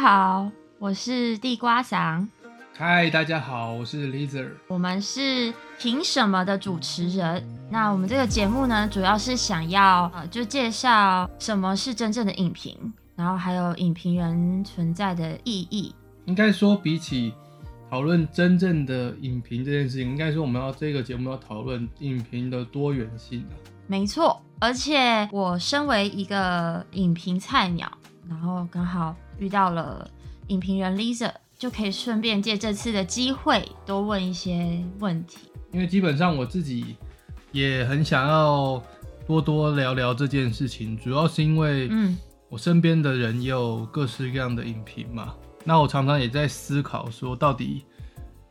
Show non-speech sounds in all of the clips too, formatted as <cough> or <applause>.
嗨，大家好，我是地瓜祥，嗨，大家好，我是 Lizard。我们是凭什么的主持人。那我们这个节目呢，主要是想要呃，就介绍什么是真正的影评，然后还有影评人存在的意义。应该说，比起讨论真正的影评这件事情，应该说我们要这个节目要讨论影评的多元性啊。没错，而且我身为一个影评菜鸟，然后刚好遇到了影评人 Lisa，就可以顺便借这次的机会多问一些问题。因为基本上我自己也很想要多多聊聊这件事情，主要是因为嗯，我身边的人也有各式各样的影评嘛。那我常常也在思考说，到底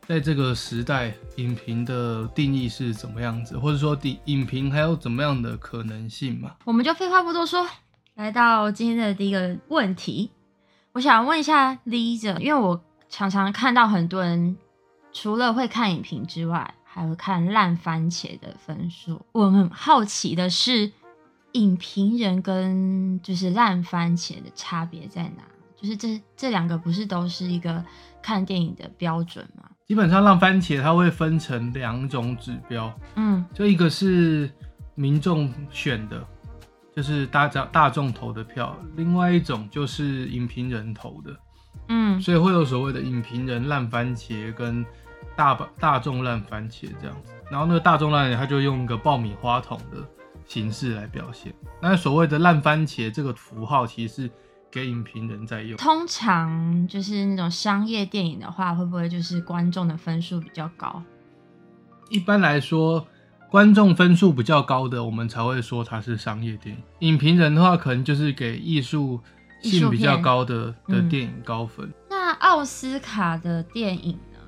在这个时代，影评的定义是怎么样子，或者说影影评还有怎么样的可能性嘛？我们就废话不多说，来到今天的第一个问题，我想问一下 Lisa，因为我常常看到很多人除了会看影评之外，还会看烂番茄的分数。我很好奇的是，影评人跟就是烂番茄的差别在哪？就是这这两个不是都是一个看电影的标准吗？基本上烂番茄它会分成两种指标，嗯就一个是民众选的，就是大家大众投的票；另外一种就是影评人投的，嗯所以会有所谓的影评人烂番茄跟大大众烂番茄这样子。然后那个大众烂番茄，它就用一个爆米花桶的形式来表现。那所谓的烂番茄这个符号，其实是给影评人在用。通常就是那种商业电影的话，会不会就是观众的分数比较高？一般来说，观众分数比较高的，我们才会说它是商业电影。影评人的话，可能就是给艺术性比较高的的电影高分。那奥斯卡的电影呢？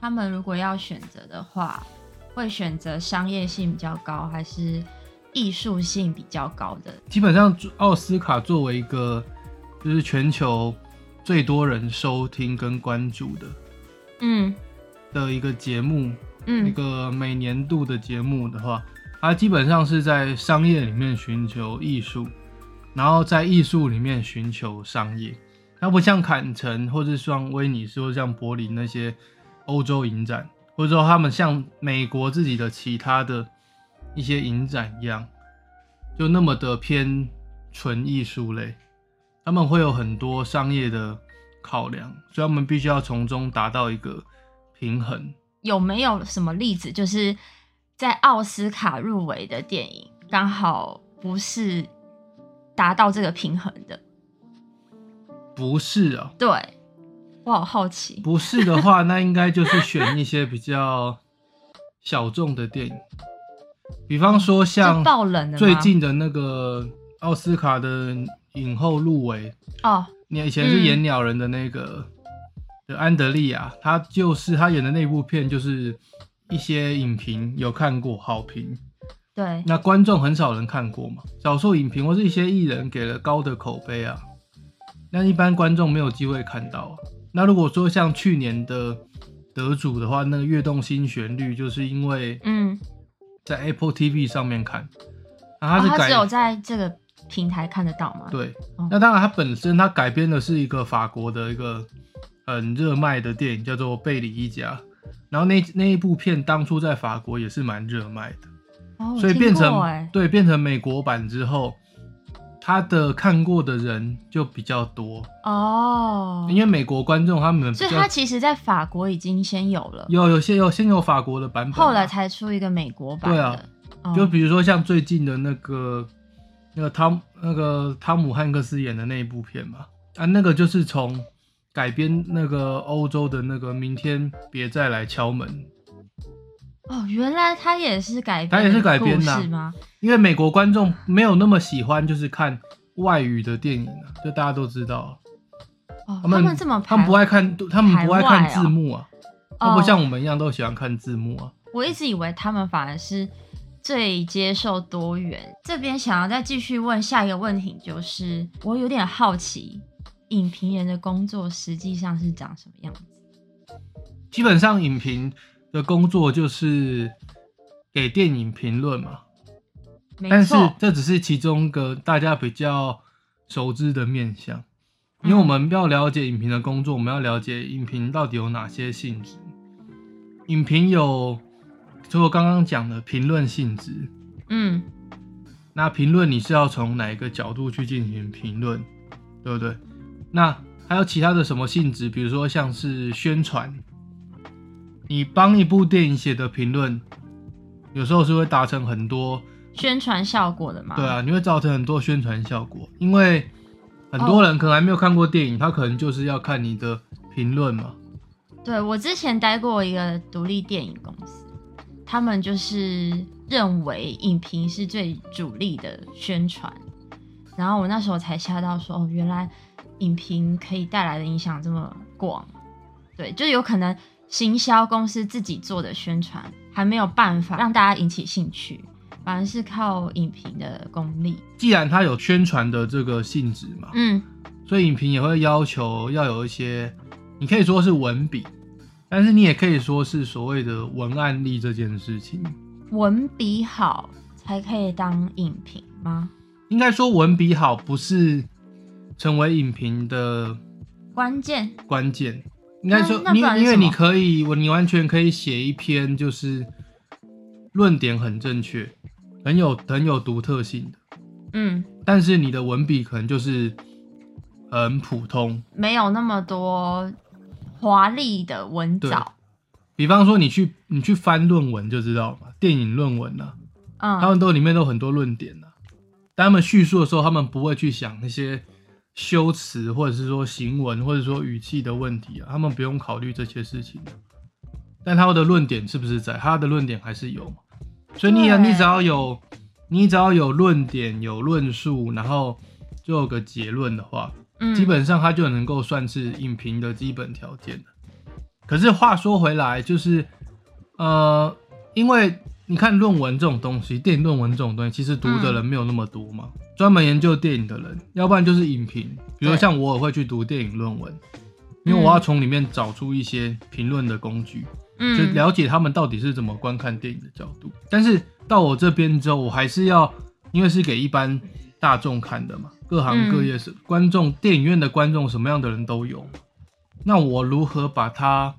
他们如果要选择的话，会选择商业性比较高，还是艺术性比较高的？基本上，奥斯卡作为一个就是全球最多人收听跟关注的嗯的一个节目，一个每年度的节目的话，它基本上是在商业里面寻求艺术，然后在艺术里面寻求商业。它不像坎城，或者像威尼斯，或像柏林那些欧洲影展，或者说他们像美国自己的其他的一些影展一样，就那么的偏纯艺术类。他们会有很多商业的考量，所以他们必须要从中达到一个平衡。有没有什么例子，就是在奥斯卡入围的电影，刚好不是达到这个平衡的？不是啊，对，我好好奇。不是的话，那应该就是选一些比较小众的电影，比方说像爆冷的最近的那个奥斯卡的影后入围，哦，你以前是嗯演鸟人的那个的安德利亚，他就是他演的那部片，就是一些影评有看过好评，对，那观众很少人看过嘛，少数影评或是一些艺人给了高的口碑啊，那一般观众没有机会看到啊。那如果说像去年的得主的话，那个《跃动新旋律》就是因为嗯，在 Apple TV 上面看，啊，它哦是改、他只有在这个平台看得到吗？对哦，那当然它本身它改编的是一个法国的一个很热卖的电影，叫做《贝里一家》，然后那那一部片当初在法国也是蛮热卖的。哦，所以变成对变成美国版之后，他的看过的人就比较多，哦，因为美国观众他们所以他其实在法国已经先有了，有有些有先有法国的版本嘛，后来才出一个美国版的。对啊哦就比如说像最近的那个那个汤那个汤姆汉克斯演的那一部片嘛，啊那个就是从改编那个欧洲的那个明天别再来敲门，哦，原来他也是改编，他也是改编的吗？因为美国观众没有那么喜欢就是看外语的电影啊，就大家都知道。哦，他们这么他们不爱看，他们不爱看字幕啊，他不像我们一样都喜欢看字幕啊。我一直以为他们反而是最接受多元。这边想要再继续问下一个问题，就是我有点好奇，影评人的工作实际上是长什么样子？基本上影评的工作就是给电影评论嘛，没但是，这只是其中一个大家比较熟知的面向。因为我们要了解影评的工作，我们要了解影评到底有哪些性质。影评有，就我刚刚讲的评论性质，嗯那评论你是要从哪一个角度去进行评论，对不对？那还有其他的什么性质？比如说像是宣传，你帮一部电影写的评论，有时候是会达成很多，宣传效果的嘛。对啊，你会造成很多宣传效果，因为很多人可能还没有看过电影，他可能就是要看你的评论嘛。对我之前待过一个独立电影公司，他们就是认为影评是最主力的宣传，然后我那时候才吓到说，哦，原来影评可以带来的影响这么广。对，就有可能行销公司自己做的宣传还没有办法让大家引起兴趣，反而是靠影评的功力。既然它有宣传的这个性质嘛，嗯所以影评也会要求要有一些，你可以说是文笔，但是你也可以说是所谓的文案力这件事情。文笔好才可以当影评吗？应该说文笔好不是成为影评的关键。关键，应该说你因为你可以，我你完全可以写一篇就是论点很正确，很有很有独特性的，嗯。但是你的文笔可能就是很普通。没有那么多华丽的文对。藻。比方说你去你去翻论文就知道嘛，电影论文啊，他嗯，们都里面都很多论点啊，但他们叙述的时候，他们不会去想那些修辞或者是说行文或者说语气的问题啊，他们不用考虑这些事情的。但他的论点是不是在？他的论点还是有嘛？所以你啊你只要有你只要有论点有论述，然后就有个结论的话，嗯基本上他就能够算是影评的基本条件了。可是话说回来，就是呃，因为你看论文这种东西，电影论文这种东西，其实读的人没有那么多嘛。专门研究电影的人，要不然就是影评，比如像我也会去读电影论文，因为我要从里面找出一些评论的工具，就嗯了解他们到底是怎么观看电影的角度。但是到我这边之后，我还是要，因为是给一般大众看的嘛，各行各业是、观众，电影院的观众什么样的人都有。那我如何把它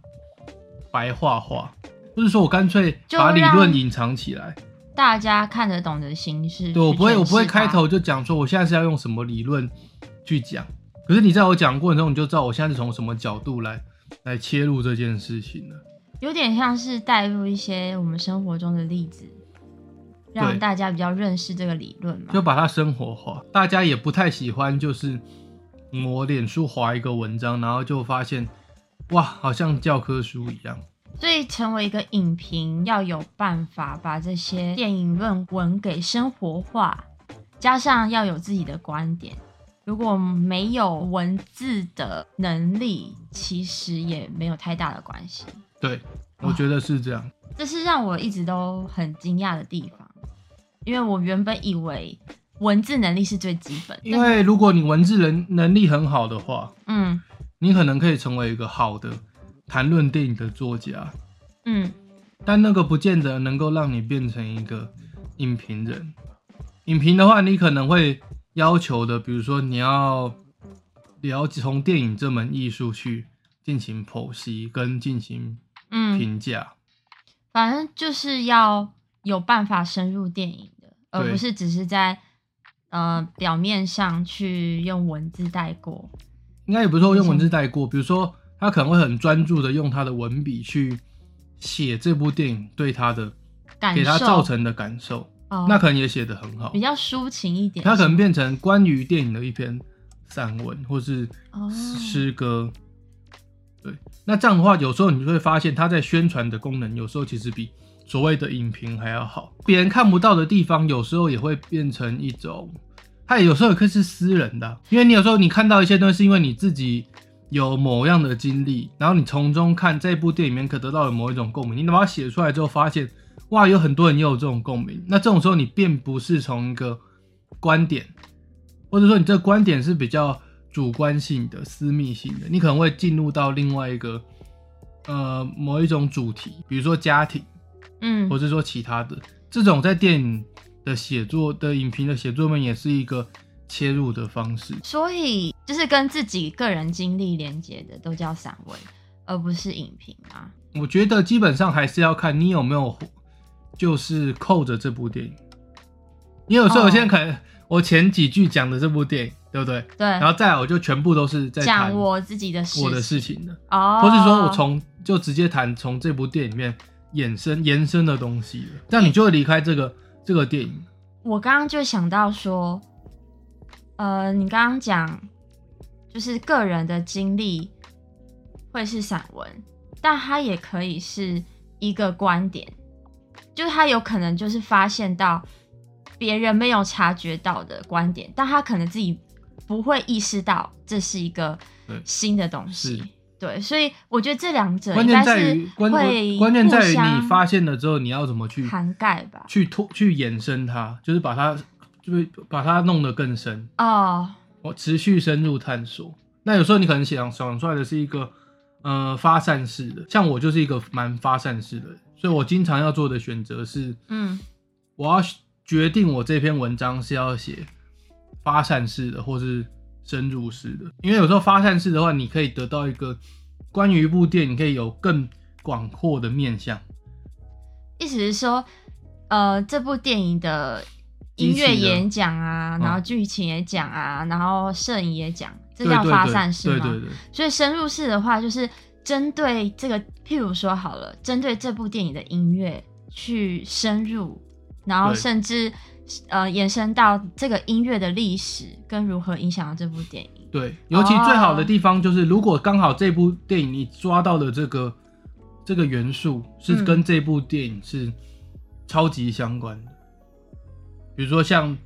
白话化？或者说我干脆把理论隐藏起来？大家看得懂的形式。对我不会，我不会开头就讲说我现在是要用什么理论去讲。可是你在我讲过程中，你就知道我现在是从什么角度来来切入这件事情了。有点像是带入一些我们生活中的例子，让大家比较认识这个理论嘛。就把它生活化。大家也不太喜欢，就是嗯我脸书划一个文章，然后就发现，哇，好像教科书一样。所以成为一个影评，要有办法把这些电影论文给生活化，加上要有自己的观点。如果没有文字的能力，其实也没有太大的关系。对，我觉得是这样。这是让我一直都很惊讶的地方，因为我原本以为文字能力是最基本，因为如果你文字能能力很好的话，嗯你可能可以成为一个好的谈论电影的作家，嗯但那个不见得能够让你变成一个影评人。影评的话，你可能会要求的，比如说你要了解从电影这门艺术去进行剖析跟进行嗯，评价。反正就是要有办法深入电影的，而不是只是在呃表面上去用文字带过。应该也不是说用文字带过，比如说他可能会很专注的用他的文笔去写这部电影对他的感给他造成的感受，哦那可能也写得很好比。较抒情一点。他可能变成关于电影的一篇散文或是哦诗歌。对，那这样的话，有时候你就会发现，他在宣传的功能有时候其实比所谓的影评还要好。别人看不到的地方，有时候也会变成一种，它也有时候也可以是私人的啊，因为你有时候你看到一些东西，是因为你自己有某样的经历，然后你从中看这部电影里面可得到的某一种共鸣，你把它写出来之后，发现哇，有很多人也有这种共鸣。那这种时候，你并不是从一个观点，或者说你这个观点是比较主观性的、私密性的，你可能会进入到另外一个呃某一种主题，比如说家庭，嗯或者说其他的这种在电影的写作的影评的写作面也是一个切入的方式。所以就是跟自己个人经历连接的都叫散文，而不是影评啊。我觉得基本上还是要看你有没有就是扣着这部电影。你有时候哦我现在可能我前几句讲的这部电影，对不对？对，然后再来我就全部都是在讲我自己的事，我的事情的，哦，或是说我从就直接谈从这部电影里面衍生延伸的东西了，这样你就会离开这个这个电影。我刚刚就想到说，呃，你刚刚讲就是个人的经历会是散文，但它也可以是一个观点，就是他有可能就是发现到别人没有察觉到的观点，但他可能自己不会意识到这是一个新的东西。对，所以我觉得这两者关键在于关键在于你发现了之后，你要怎么去涵盖吧。去拓去延伸它，就是把它就是把它弄得更深。哦，我持续深入探索。那有时候你可能想想出来的是一个呃发散式的，像我就是一个蛮发散式的人，所以我经常要做的选择是，嗯，我要决定我这篇文章是要写发散式的，或是深入式的。因为有时候发散式的话，你可以得到一个关于一部电影可以有更广阔的面向。意思是说，呃，这部电影的音乐演讲啊，嗯然后剧情也讲啊，然后摄影也讲，这叫发散式吗？对对对，所以深入式的话，就是针对这个，譬如说好了，针对这部电影的音乐去深入，然后甚至呃延伸到这个音乐的历史跟如何影响到这部电影。对，尤其最好的地方就是，如果刚好这部电影你抓到的这个这个元素是嗯。跟这部电影是超级相关的，比如说像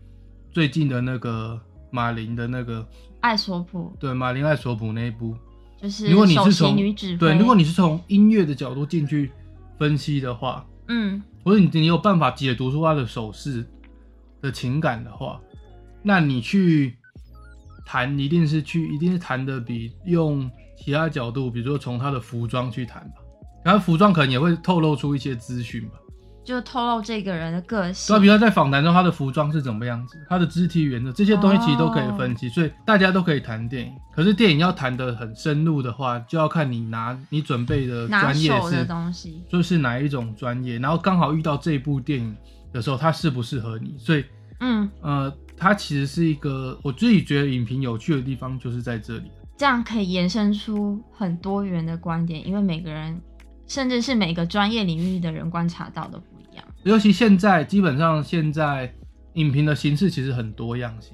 最近的那个马林的那个，艾索普。对马林艾索普那一部，就是如果你是从女指，对，如果你是从音乐的角度进去分析的话，嗯。或者你你有办法解读出他的手势的情感的话，那你去谈一定是去一定是谈的比用其他角度，比如说从他的服装去谈吧，然后服装可能也会透露出一些资讯吧。就透露这个人的个性对啊，比。如说在访谈中他的服装是怎么样子，他的肢体语言的这些东西其实都可以分析，所以大家都可以谈电影。可是电影要谈的很深入的话，就要看你拿你准备的专业是东西，就是哪一种专业，然后刚好遇到这部电影的时候，它适不适合你？所以，嗯，呃，它其实是一个我自己觉得影评有趣的地方，就是在这里。这样可以延伸出很多元的观点，因为每个人，甚至是每个专业领域的人观察到的。尤其现在，基本上现在影评的形式其实很多样性。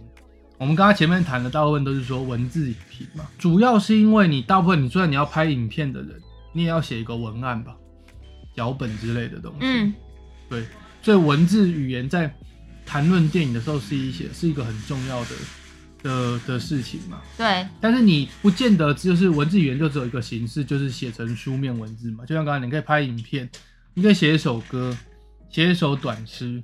我们刚刚前面谈的大部分都是说文字影评嘛，主要是因为你大部分你就算你要拍影片的人，你也要写一个文案吧，脚本之类的东西。嗯，对，所以文字语言在谈论电影的时候是一些是一个很重要的的的事情嘛。对，但是你不见得就是文字语言就只有一个形式，就是写成书面文字嘛。就像刚才你可以拍影片，你可以写一首歌，写一首短诗，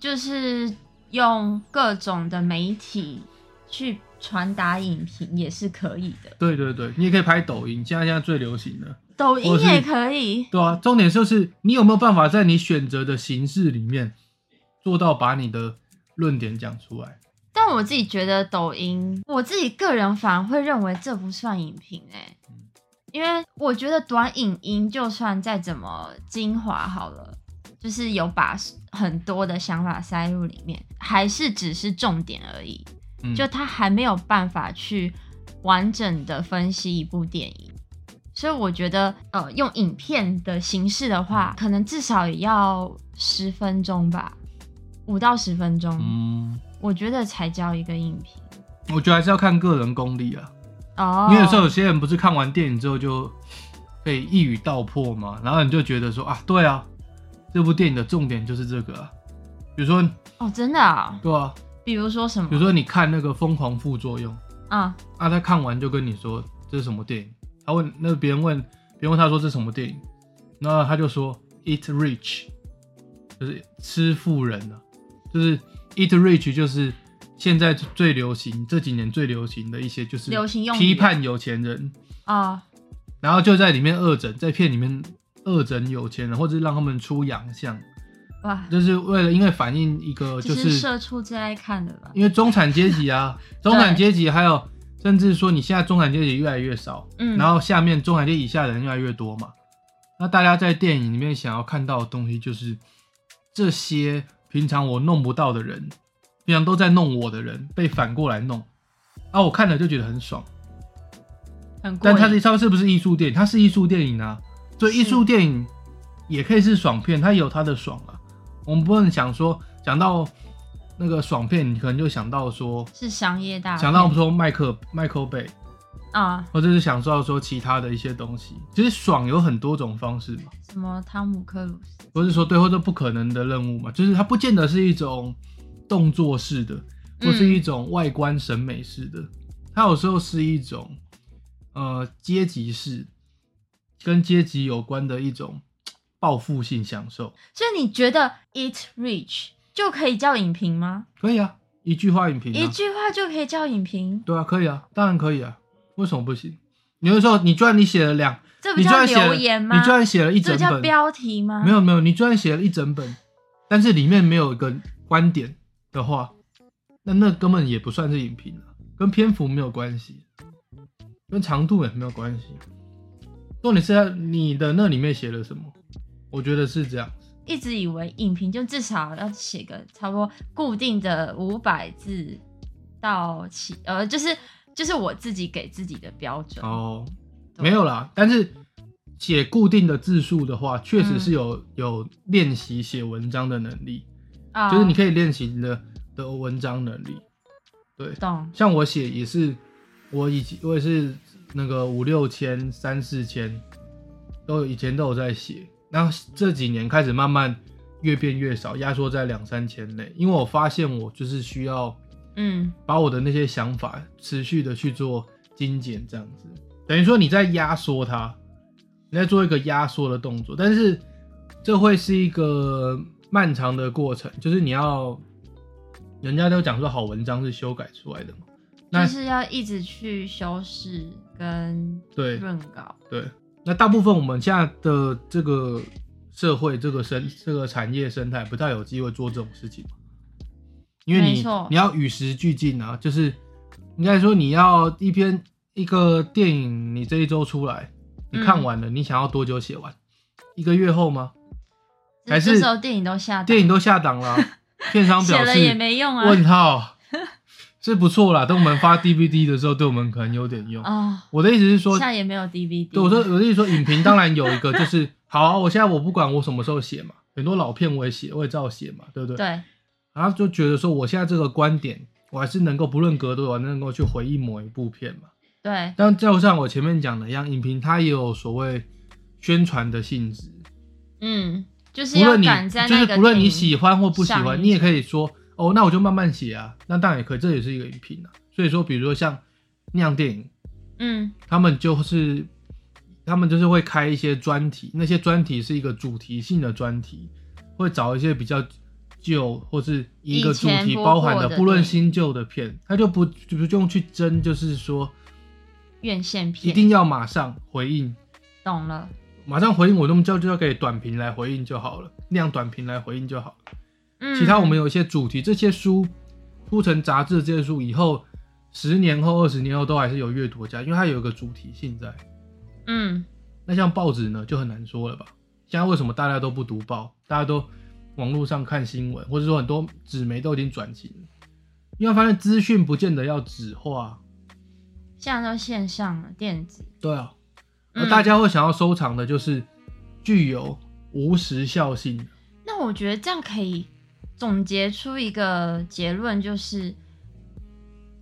就是用各种的媒体去传达影评也是可以的，对对对，你也可以拍抖音，现在现在最流行的，抖音也可以。对啊。重点就是你有没有办法在你选择的形式里面做到把你的论点讲出来。但我自己觉得抖音，我自己个人反而会认为这不算影评哎、因为我觉得短影音就算再怎么精华好了，就是有把很多的想法塞入里面，还是只是重点而已，嗯，就他还没有办法去完整的分析一部电影。所以我觉得，呃，用影片的形式的话，可能至少也要十分钟吧，五到十分钟。嗯，我觉得才叫一个影评我觉得还是要看个人功力啊。哦。因为有时候有些人不是看完电影之后就可以一语道破嘛，然后你就觉得说啊，对啊，这部电影的重点就是这个啊。比如说，哦，真的啊，对啊，比如说什么？比如说你看那个《疯狂副作用》啊，啊，他看完就跟你说这是什么电影，他问那别人问别人问他说这是什么电影，那他就说 Eat Rich，就是吃富人啊，就是 Eat Rich 就是现在最流行这几年最流行的一些就是流行用批判有钱人。啊，然后就在里面恶整，在片里面恶整有钱人，或者是让他们出洋相，哇，就是为了因为反映一个就是是社畜最爱看的吧？因为中产阶级啊，<laughs> 中产阶级还有甚至说你现在中产阶级越来越少，嗯，然后下面中产阶级以下的人越来越多嘛，那大家在电影里面想要看到的东西就是这些平常我弄不到的人，平常都在弄我的人被反过来弄，啊，我看了就觉得很爽。但它是它是不是艺术电影？它是艺术电影啊，所以艺术电影也可以是爽片，它有它的爽啊。我们不能想说讲到那个爽片，你可能就想到说是商业大片，想到说麦克麦克贝，啊，或者是想到说其他的一些东西。其实爽有很多种方式嘛，什么汤姆克鲁斯，不是说对或者不可能的任务嘛，就是它不见得是一种动作式的，或是一种外观审美式的，它有时候是一种呃阶级式，跟阶级有关的一种报复性享受。所以你觉得 It Rich 就可以叫影评吗？可以啊，一句话影评啊，一句话就可以叫影评，对啊，可以啊，当然可以啊，为什么不行？有的时候你居然你写了两，这不叫留言吗？你居然写了一整本，这叫标题吗？没有没有，你居然写了一整本，但是里面没有一个观点的话，那那根本也不算是影评啊，跟篇幅没有关系，跟长度也没有关系。重点是在你的那里面写了什么，我觉得是这样。一直以为影评就至少要写个差不多固定的五百字到七，呃，就是就是我自己给自己的标准。哦，没有啦，但是写固定的字数的话，确实是有、有练习写文章的能力，啊，就是你可以练习你的的文章能力。对，懂，像我写也是，我以前我也是那个五六千、三四千，都有以前都有在写，然后这几年开始慢慢越变越少，压缩在两三千内，因为我发现我就是需要嗯，把我的那些想法持续的去做精简，这样子，等于说你在压缩它，你在做一个压缩的动作，但是这会是一个漫长的过程，就是你要，人家都讲说好文章是修改出来的嘛，那就是要一直去修饰跟对润稿。对，那大部分我们现在的这个社会、这个生、这个产业生态不太有机会做这种事情嘛，因为你你要与时俱进啊，就是应该说你要一篇一个电影，你这一周出来，你看嗯完了，你想要多久写完？一个月后吗？还是这时候电影都下档电影都下档了啊，<laughs> 片商表写了也没用啊。问号是不错啦，等我们发 DVD 的时候，对我们可能有点用。哦，我的意思是说现，在也没有 DVD。对，我说我的意思说，影评当然有一个就是，好啊、我现在我不管我什么时候写嘛，很多老片我也写，我也照写嘛，对不对？。对，然后就觉得说，我现在这个观点，我还是能够不论隔多久，我能够去回忆某一部片嘛。对，但就像我前面讲的一样，影评它也有所谓宣传的性质，嗯，就是要赶在就是不论你喜欢或不喜上欢，你也可以说哦，那我就慢慢写啊，那当然也可以，这也是一个影评啊。所以说，比如说像那样电影，嗯他们就是他们就是会开一些专题，那些专题是一个主题性的专题，会找一些比较旧或是一个主题包含的的不论新旧的片，他就不就不用去争，就是说院线片一定要马上回应，懂了。马上回应我那么就就要给短评来回应就好了，那样短评来回应就好了。嗯，其他我们有一些主题，这些书出成杂志，这些书以后十年后、二十年后都还是有阅读家，因为它有一个主题性在。嗯那像报纸呢，就很难说了吧？现在为什么大家都不读报，大家都网络上看新闻，或者说很多纸媒都已经转型了？因为发现资讯不见得要纸化，现在都线上了，电子。对啊，嗯而大家会想要收藏的就是具有无时效性的。那我觉得这样可以总结出一个结论，就是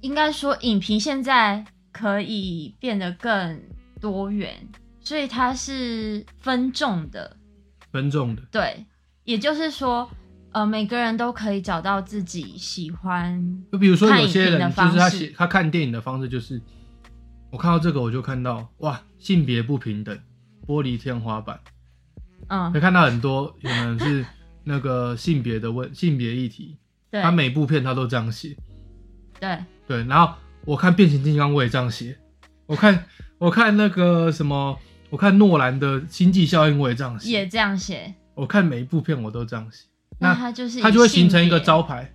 应该说影评现在可以变得更多元，所以它是分众的，分众的，对，也就是说，呃，每个人都可以找到自己喜欢，就比如说有些人就是他写他看电影的方式就是，我看到这个我就看到哇性别不平等，玻璃天花板，嗯。会，看到很多可能是那个性别的问性别议题，对。他每部片他都这样写，对，对，然后我看变形金刚我也这样写，我看我看那个什么，我看诺兰的星际效应我也这样写，也这样写，我看每一部片我都这样写，那它就是它就会形成一个招牌，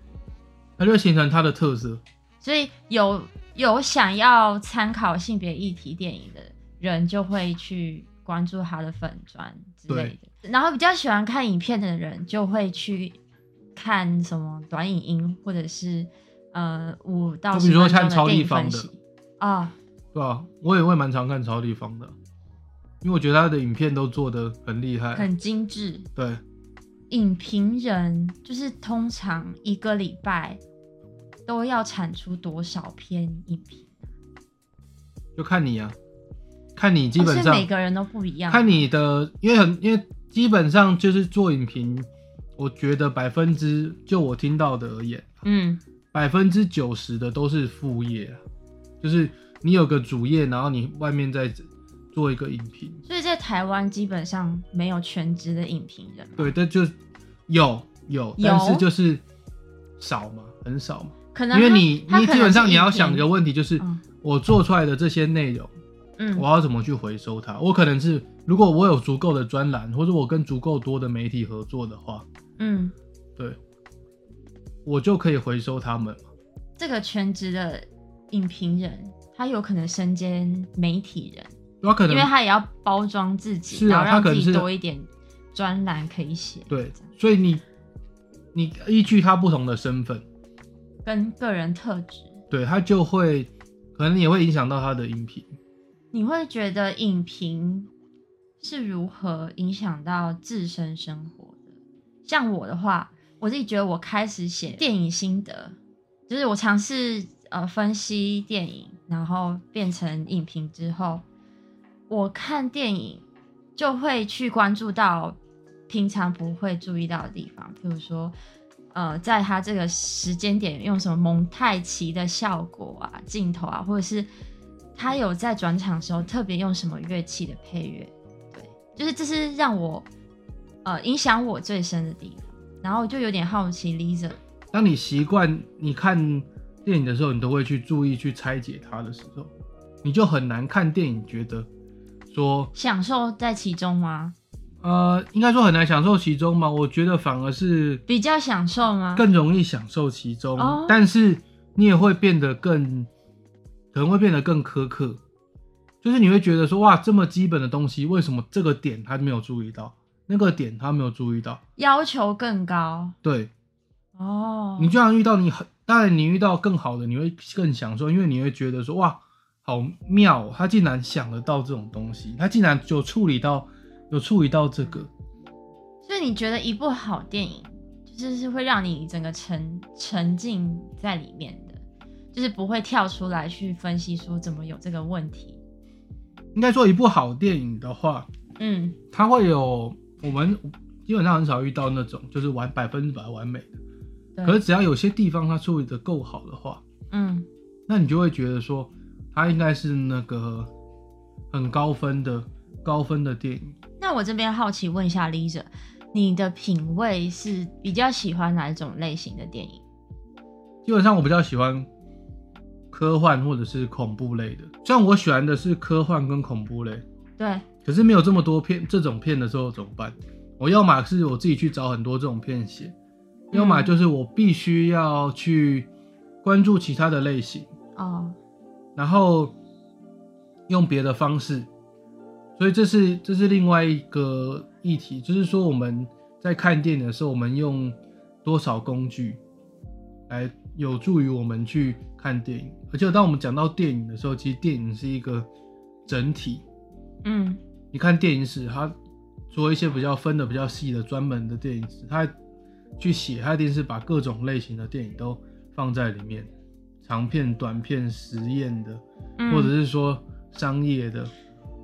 它就会形成它的特色。所以有有想要参考性别议题电影的人，就会去关注他的粉砖之类的。然后比较喜欢看影片的人，就会去看什么短影音，或者是呃五到比如说看超立方的啊。对吧？我也会蛮常看超立方的，因为我觉得他的影片都做的很厉害。很精致。对，影评人就是通常一个礼拜都要产出多少篇影评？就看你啊，看你基本上、每个人都不一样。看你的，因为很因为基本上就是做影评，我觉得百分之就我听到的而言，嗯百分之九十的都是副业啊，就是你有个主业，然后你外面再做一个影评。所以在台湾基本上没有全职的影评人，对，但就有有，但是就是少嘛，很少嘛。可能因为你你基本上你要想一个问题，就是嗯我做出来的这些内容，嗯我要怎么去回收它？我可能是如果我有足够的专栏，或者我跟足够多的媒体合作的话，嗯，对，我就可以回收他们。这个全职的影评人，他有可能身兼媒体人，他可能因为他也要包装自己，是啊然后让自己他可能是多一点专栏可以写，对，所以你你依据他不同的身份，跟个人特质。对他就会可能也会影响到他的音频。你会觉得影评是如何影响到自身生活的？像我的话，我自己觉得我开始写电影心得，就是我尝试呃分析电影，然后变成影评之后，我看电影就会去关注到平常不会注意到的地方，比如说。呃，在他这个时间点用什么蒙太奇的效果啊、镜头啊，或者是他有在转场的时候特别用什么乐器的配乐，对，就是这是让我呃影响我最深的地方。然后就有点好奇，Lisa，当你习惯你看电影的时候，你都会去注意去拆解它的时候，你就很难看电影觉得说享受在其中吗？呃，应该说很难享受其中嘛。我觉得反而是比较享受吗？更容易享受其中，哦但是你也会变得更，可能会变得更苛刻，就是你会觉得说哇，这么基本的东西，为什么这个点他没有注意到，那个点他没有注意到？要求更高对哦。你就像遇到你很，当然你遇到更好的，你会更享受，因为你会觉得说哇，好妙哦，他竟然想得到这种东西，他竟然有处理到，有处理到这个，所以你觉得一部好电影，就是是会让你整个沉沉浸在里面的，就是不会跳出来去分析说怎么有这个问题。应该说一部好电影的话，嗯它会有我们基本上很少遇到那种就是完百分之百完美的，对可是只要有些地方它处理的够好的话，嗯，那你就会觉得说它应该是那个很高分的高分的电影。那我这边好奇问一下 Lisa，你的品味是比较喜欢哪一种类型的电影？基本上我比较喜欢科幻或者是恐怖类的，像我喜欢的是科幻跟恐怖类，对，可是没有这么多片这种片的时候怎么办？我要么是我自己去找很多这种片写，要么就是我必须要去关注其他的类型，哦，然后用别的方式。所以这是这是另外一个议题，就是说我们在看电影的时候，我们用多少工具来有助于我们去看电影。而且当我们讲到电影的时候，其实电影是一个整体。嗯你看电影史，它做一些比较分的比较细的专门的电影史，它去写，它一定是把各种类型的电影都放在里面，长片、短片、实验的，嗯，或者是说商业的，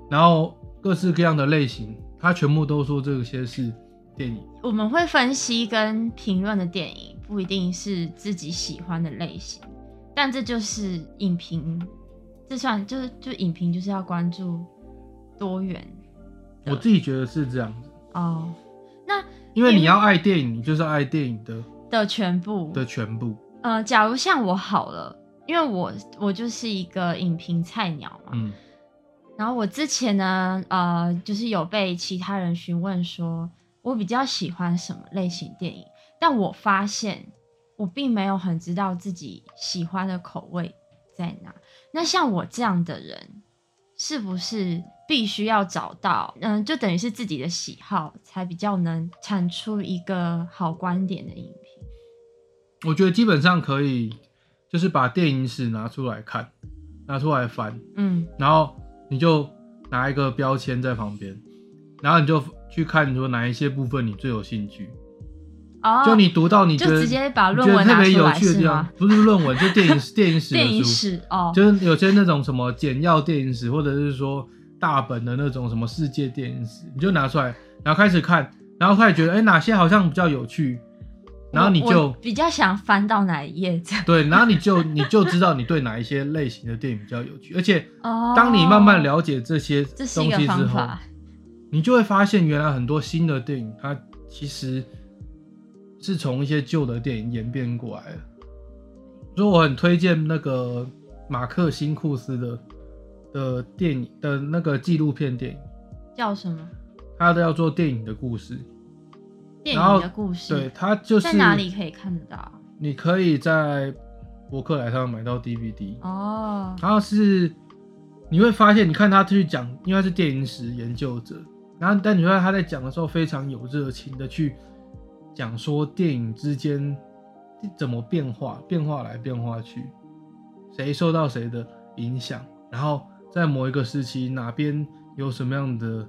然后各式各样的类型，它全部都说这些是电影。我们会分析跟评论的电影，不一定是自己喜欢的类型，但这就是影评，这算就是就影评就是要关注多元我自己觉得是这样子，哦。那因为你要爱电影，你就是要爱电影的的全部的全部。呃，假如像我好了，因为我我就是一个影评菜鸟嘛，嗯，然后我之前呢，呃，就是有被其他人询问说，我比较喜欢什么类型电影，但我发现我并没有很知道自己喜欢的口味在哪。那像我这样的人，是不是必须要找到，嗯，就等于是自己的喜好，才比较能产出一个好观点的影评？我觉得基本上可以，就是把电影史拿出来看，拿出来翻，嗯然后你就拿一个标签在旁边，然后你就去看说哪一些部分你最有兴趣，哦，就你读到你觉得就直接把论文特别有趣的地方不是论文，就 <laughs> 电影电影史的电影书，史哦，就是有些那种什么简要电影史，或者是说大本的那种什么世界电影史，你就拿出来，然后开始看，然后开始觉得哎、哪些好像比较有趣，然后你就比较想翻到哪一页。这 <laughs> 样对，然后你就你就知道你对哪一些类型的电影比较有趣，而且哦。当你慢慢了解这些东西之后，你就会发现原来很多新的电影它其实是从一些旧的电影演变过来的。所以我很推荐那个马克辛库斯的的电影的那个纪录片电影，叫什么？它叫做电影的故事。电影的故事，对，他就是在哪里可以看得到？你可以在博客来上买到 DVD。哦，然后是你会发现，你看他去讲，因为他是电影史研究者，然后但你会发现他在讲的时候非常有热情的去讲说电影之间怎么变化，变化来变化去，谁受到谁的影响，然后在某一个时期哪边有什么样的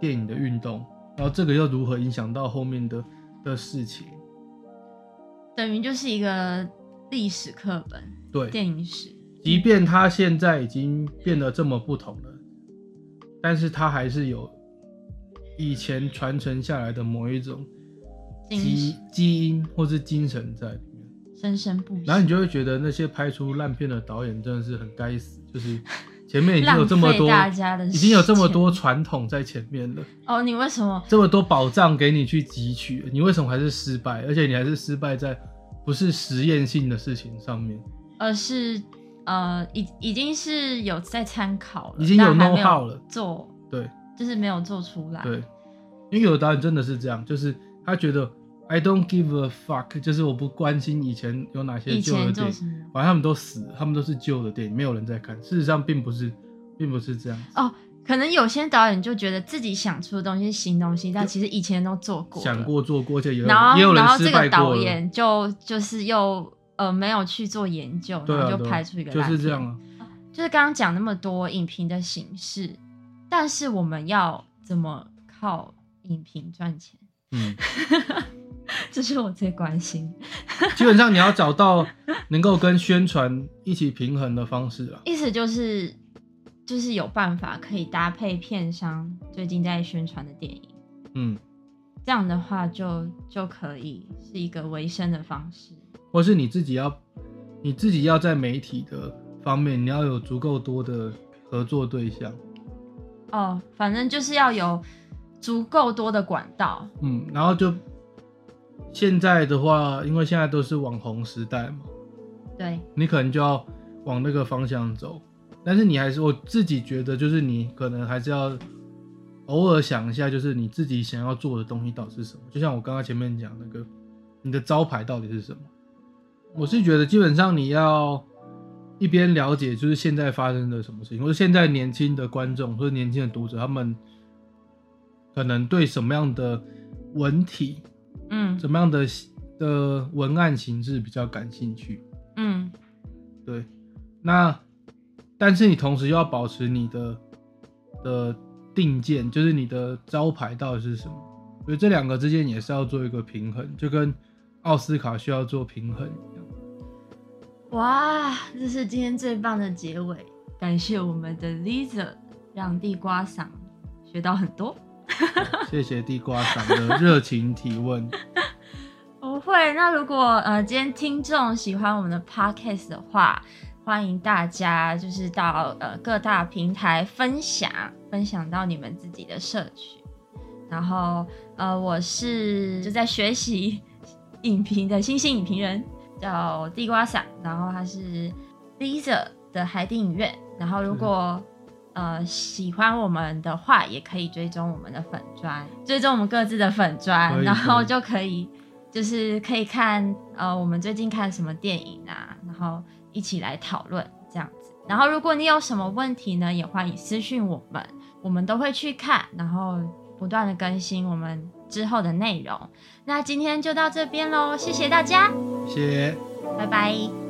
电影的运动，然后这个又如何影响到后面的的事情。等于就是一个历史课本，对，电影史。即便它现在已经变得这么不同了，但是它还是有以前传承下来的某一种精基基因或是精神在里面。生生不息。然后你就会觉得那些拍出烂片的导演真的是很该死，就是 <laughs> 前面已经有这么多，大家的已经有这么多传统在前面了，哦，你为什么？这么多宝藏给你去汲取，你为什么还是失败？而且你还是失败在不是实验性的事情上面。而是呃，已已经是有在参考了，已经有但还没 know-how 了做对，就是没有做出来。对，因为有的导演真的是这样，就是他觉得 I don't give a fuck，就是我不关心以前有哪些以旧的电影？反正他们都死了，他们都是旧的电影，没有人在看。事实上并不是，并不是这样。哦，可能有些导演就觉得自己想出的东西是新东西，但其实以前都做过，想过做过，而且也有然后然后这个。导演就就是又呃没有去做研究，然后就拍出一个就是这样烂啊。片。就是刚刚讲那么多影评的形式，但是我们要怎么靠影评赚钱？嗯，<laughs> <laughs> 这是我最关心。<laughs> 基本上你要找到能够跟宣传一起平衡的方式啊。意思就是就是有办法可以搭配片商最近在宣传的电影，嗯，这样的话就就可以是一个维生的方式。或是你自己要，你自己要在媒体的方面，你要有足够多的合作对象。哦，反正就是要有足够多的管道。嗯，然后就现在的话，因为现在都是网红时代嘛，对，你可能就要往那个方向走。但是你还是我自己觉得，就是你可能还是要偶尔想一下，就是你自己想要做的东西到底是什么。就像我刚刚前面讲那个，你的招牌到底是什么？我是觉得基本上你要一边了解，就是现在发生的什么事情，或者现在年轻的观众或者年轻的读者，他们可能对什么样的文体、嗯怎么样的的文案形式比较感兴趣。嗯，对，那但是你同时又要保持你的的定见，就是你的招牌到底是什么，所以这两个之间也是要做一个平衡，就跟奥斯卡需要做平衡一样。哇，这是今天最棒的结尾，感谢我们的 Lisa，让地瓜嗓学到很多。<laughs> 谢谢地瓜嗓的热情提问。<laughs> 不会，那如果呃今天听众喜欢我们的 podcast 的话，欢迎大家就是到呃各大平台分享，分享到你们自己的社群。然后呃我是就在学习影评的新兴影评人，叫地瓜伞，然后他是 Lisa 的海底影院。然后如果呃喜欢我们的话，也可以追踪我们的粉砖，追踪我们各自的粉砖，然后就可以就是可以看呃我们最近看什么电影啊，然后一起来讨论这样子。然后如果你有什么问题呢，也欢迎私讯我们，我们都会去看，然后不断的更新我们之后的内容。那今天就到这边喽，谢谢大家，谢谢。拜拜。